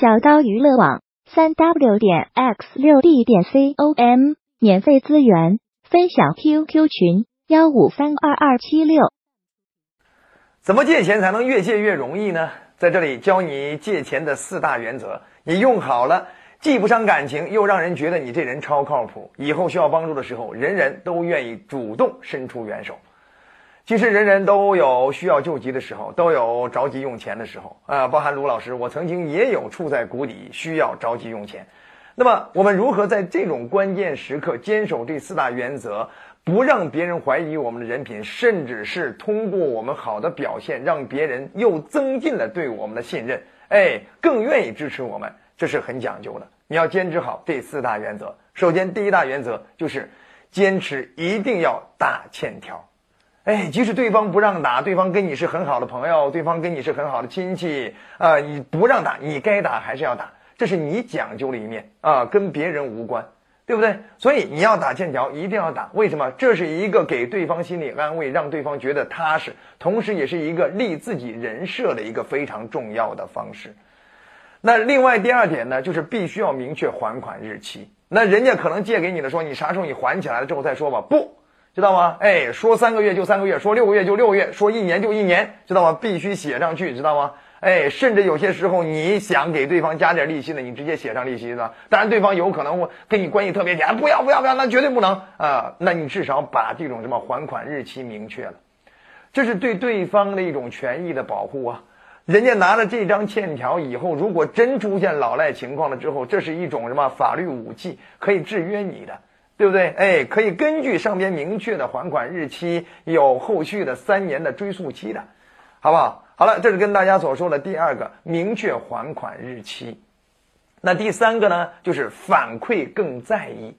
小刀娱乐网三 w 点 x 六 d 点 com 免费资源分享 QQ 群幺五三二二七六。怎么借钱才能越借越容易呢？在这里教你借钱的四大原则，你用好了，既不伤感情，又让人觉得你这人超靠谱。以后需要帮助的时候，人人都愿意主动伸出援手。其实人人都有需要救急的时候，都有着急用钱的时候啊，包含卢老师，我曾经也有处在谷底，需要着急用钱。那么我们如何在这种关键时刻坚守这四大原则，不让别人怀疑我们的人品，甚至是通过我们好的表现，让别人又增进了对我们的信任，哎，更愿意支持我们，这是很讲究的。你要坚持好这四大原则。首先，第一大原则就是坚持一定要打欠条。哎，即使对方不让打，对方跟你是很好的朋友，对方跟你是很好的亲戚啊，你不让打，你该打还是要打，这是你讲究的一面啊，跟别人无关，对不对？所以你要打欠条，一定要打。为什么？这是一个给对方心理安慰，让对方觉得踏实，同时也是一个立自己人设的一个非常重要的方式。那另外第二点呢，就是必须要明确还款日期。那人家可能借给你的，说你啥时候你还起来了之后再说吧，不。知道吗？哎，说三个月就三个月，说六个月就六个月，说一年就一年，知道吗？必须写上去，知道吗？哎，甚至有些时候你想给对方加点利息呢，你直接写上利息呢。当然，对方有可能会跟你关系特别铁，不要不要不要，那绝对不能啊！那你至少把这种什么还款日期明确了，这是对对方的一种权益的保护啊。人家拿了这张欠条以后，如果真出现老赖情况了之后，这是一种什么法律武器，可以制约你的。对不对？哎，可以根据上边明确的还款日期，有后续的三年的追诉期的，好不好？好了，这是跟大家所说的第二个明确还款日期。那第三个呢，就是反馈更在意，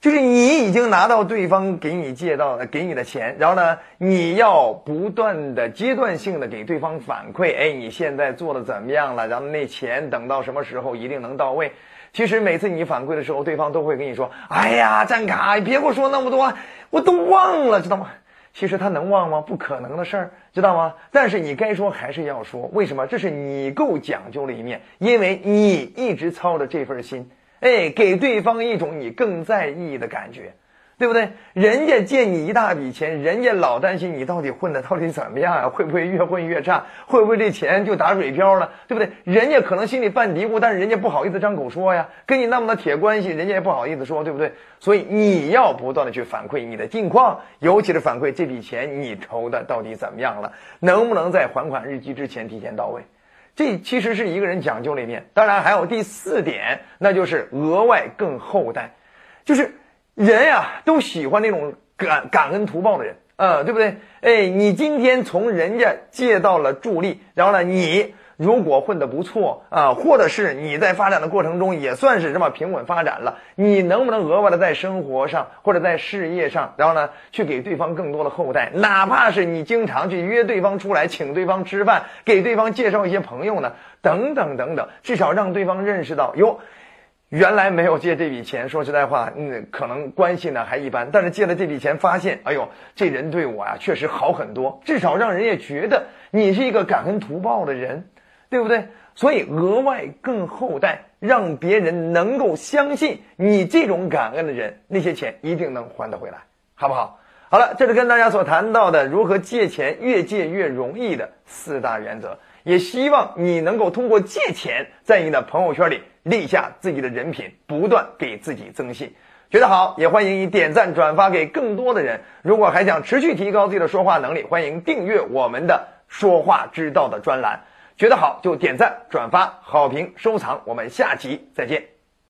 就是你已经拿到对方给你借到给你的钱，然后呢，你要不断的阶段性的给对方反馈，哎，你现在做的怎么样了？然后那钱等到什么时候一定能到位？其实每次你反馈的时候，对方都会跟你说：“哎呀，站卡，别给我说那么多，我都忘了，知道吗？”其实他能忘吗？不可能的事儿，知道吗？但是你该说还是要说，为什么？这是你够讲究的一面，因为你一直操着这份心，哎，给对方一种你更在意的感觉。对不对？人家借你一大笔钱，人家老担心你到底混的到底怎么样啊？会不会越混越差？会不会这钱就打水漂了？对不对？人家可能心里犯嘀咕，但是人家不好意思张口说呀。跟你那么的铁关系，人家也不好意思说，对不对？所以你要不断的去反馈你的近况，尤其是反馈这笔钱你筹的到底怎么样了，能不能在还款日期之前提前到位？这其实是一个人讲究里面。当然还有第四点，那就是额外更厚待，就是。人呀，都喜欢那种感感恩图报的人，呃，对不对？哎，你今天从人家借到了助力，然后呢，你如果混得不错啊，或者是你在发展的过程中也算是这么平稳发展了，你能不能额外的在生活上或者在事业上，然后呢，去给对方更多的后代？哪怕是你经常去约对方出来，请对方吃饭，给对方介绍一些朋友呢，等等等等，至少让对方认识到哟。原来没有借这笔钱，说实在话，嗯，可能关系呢还一般。但是借了这笔钱，发现，哎呦，这人对我呀确实好很多，至少让人也觉得你是一个感恩图报的人，对不对？所以额外更厚待，让别人能够相信你这种感恩的人，那些钱一定能还得回来，好不好？好了，这是跟大家所谈到的如何借钱越借越容易的四大原则，也希望你能够通过借钱，在你的朋友圈里。立下自己的人品，不断给自己增信。觉得好，也欢迎你点赞转发给更多的人。如果还想持续提高自己的说话能力，欢迎订阅我们的“说话之道”的专栏。觉得好就点赞、转发、好评、收藏。我们下期再见。